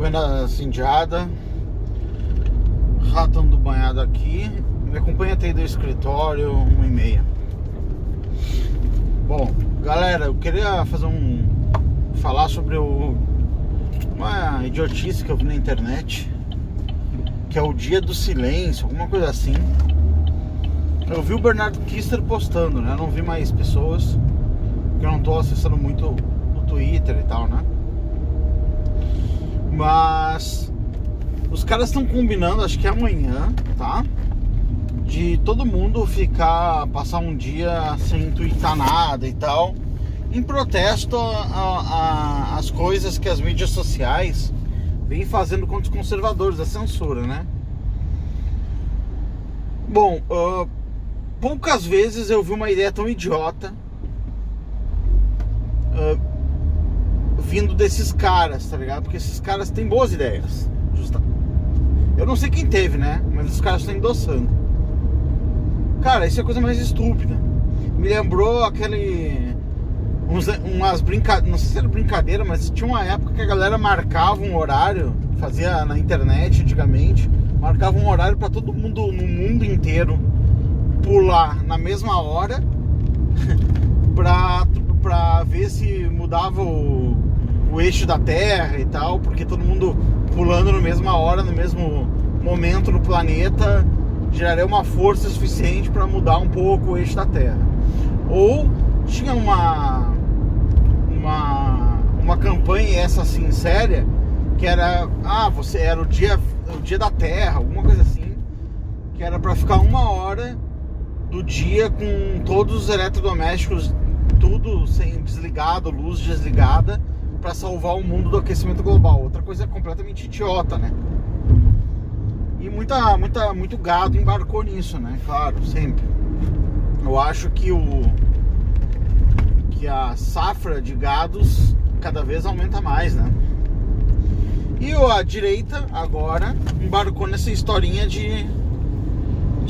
Buenas indiada. Ratão do banhado aqui. Me acompanha até do escritório, uma e meia. Bom, galera, eu queria fazer um. falar sobre o, uma idiotice que eu vi na internet. Que é o dia do silêncio, alguma coisa assim. Eu vi o Bernardo Kister postando, né? Eu não vi mais pessoas. Porque eu não tô acessando muito o Twitter e tal, né? Mas os caras estão combinando, acho que é amanhã, tá? De todo mundo ficar, passar um dia sem twittar nada e tal, em protesto às coisas que as mídias sociais vêm fazendo contra os conservadores, a censura, né? Bom, uh, poucas vezes eu vi uma ideia tão idiota. Uh, vindo desses caras, tá ligado? Porque esses caras têm boas ideias. Justa. Eu não sei quem teve, né? Mas os caras estão endossando. Cara, isso é a coisa mais estúpida. Me lembrou aquele. Uns, umas brincadeiras. Não sei se era brincadeira, mas tinha uma época que a galera marcava um horário, fazia na internet antigamente, marcava um horário para todo mundo no mundo inteiro pular na mesma hora pra, pra ver se mudava o, eixo da Terra e tal, porque todo mundo pulando na mesma hora, no mesmo momento no planeta, geraria uma força suficiente para mudar um pouco o eixo da Terra. Ou tinha uma uma uma campanha essa assim séria que era ah você era o dia o dia da Terra, alguma coisa assim, que era para ficar uma hora do dia com todos os eletrodomésticos tudo sem desligado, luz desligada para salvar o mundo do aquecimento global. Outra coisa completamente idiota, né? E muita, muita, muito gado embarcou nisso, né? Claro, sempre. Eu acho que o que a safra de gados cada vez aumenta mais, né? E a direita agora embarcou nessa historinha de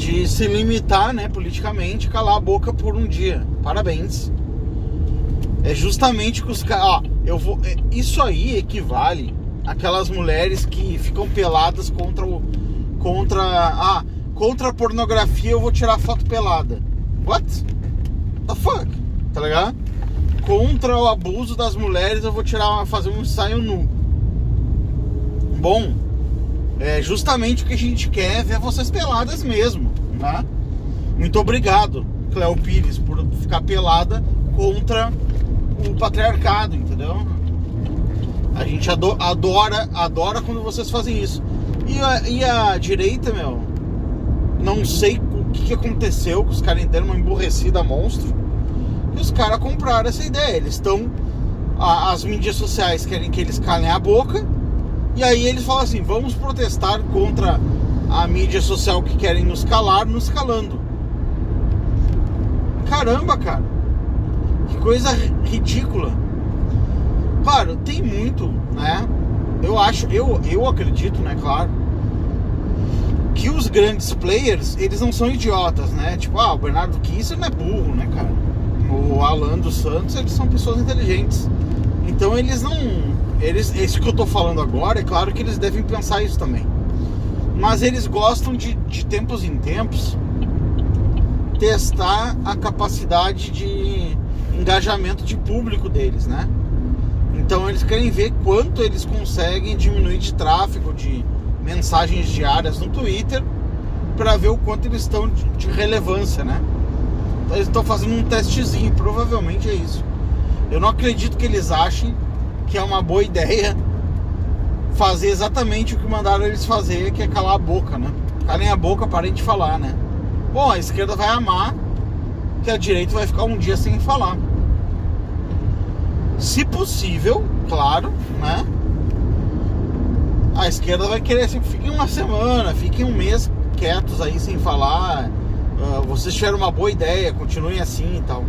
de se limitar, né, politicamente, calar a boca por um dia. Parabéns. É justamente que os caras, eu vou. É, isso aí equivale àquelas mulheres que ficam peladas contra o. Contra. Ah, contra a pornografia eu vou tirar foto pelada. What? The fuck? Tá ligado? Contra o abuso das mulheres eu vou tirar fazer um ensaio nu. Bom, é justamente o que a gente quer é ver vocês peladas mesmo, tá? Muito obrigado, Cleo Pires, por ficar pelada contra o patriarcado, entendeu? A gente adora, adora quando vocês fazem isso. E a, e a direita, meu, não sei o que, que aconteceu, que os caras deram uma emburrecida monstro. E os caras compraram essa ideia. Eles estão. As mídias sociais querem que eles calem a boca. E aí eles falam assim: vamos protestar contra a mídia social que querem nos calar, nos calando. Caramba, cara. Que coisa ridícula. Claro, tem muito, né? Eu acho, eu, eu acredito, né, claro, que os grandes players, eles não são idiotas, né? Tipo, ah, o Bernardo Kisser não é burro, né, cara? O Alan dos Santos, eles são pessoas inteligentes. Então eles não. Eles, isso que eu tô falando agora, é claro que eles devem pensar isso também. Mas eles gostam de, de tempos em tempos testar a capacidade de engajamento de público deles, né? Então eles querem ver quanto eles conseguem diminuir de tráfego, de mensagens diárias no Twitter, para ver o quanto eles estão de, de relevância, né? Então eles estão fazendo um testezinho, provavelmente é isso. Eu não acredito que eles achem que é uma boa ideia fazer exatamente o que mandaram eles fazer, que é calar a boca, né? Calem a boca, parem de falar, né? Bom, a esquerda vai amar que a direita vai ficar um dia sem falar. Se possível, claro, né? A esquerda vai querer assim, fiquem uma semana, fiquem um mês quietos aí sem falar. Uh, vocês tiveram uma boa ideia, continuem assim e tal.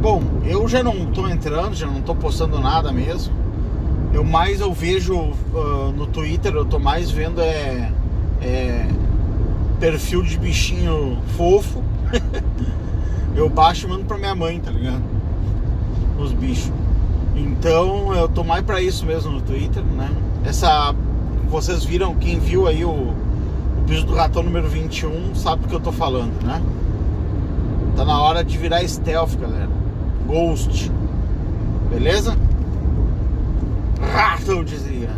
Bom, eu já não tô entrando, já não tô postando nada mesmo. Eu mais eu vejo uh, no Twitter, eu tô mais vendo é, é perfil de bichinho fofo. eu baixo e mando pra minha mãe, tá ligado? Os bichos. Então eu tô mais pra isso mesmo no Twitter, né? Essa. Vocês viram, quem viu aí o, o bicho do ratão número 21 sabe do que eu tô falando, né? Tá na hora de virar stealth, galera. Ghost. Beleza? Ratão dizia.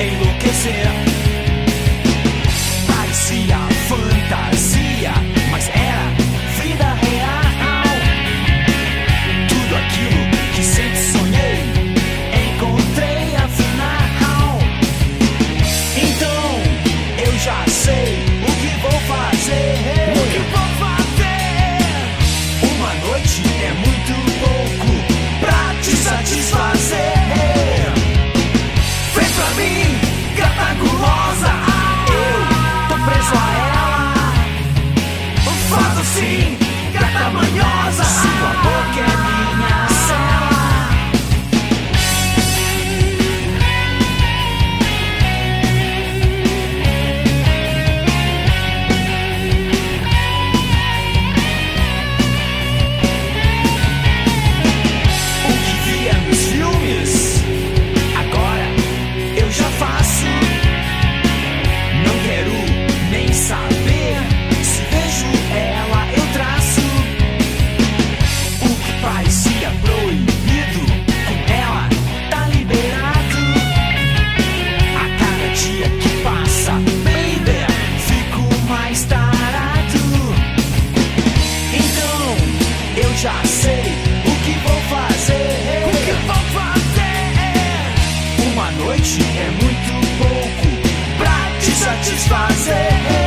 Enlouquecer. Assim, gata manhosa. Noite é muito pouco pra te satisfazer.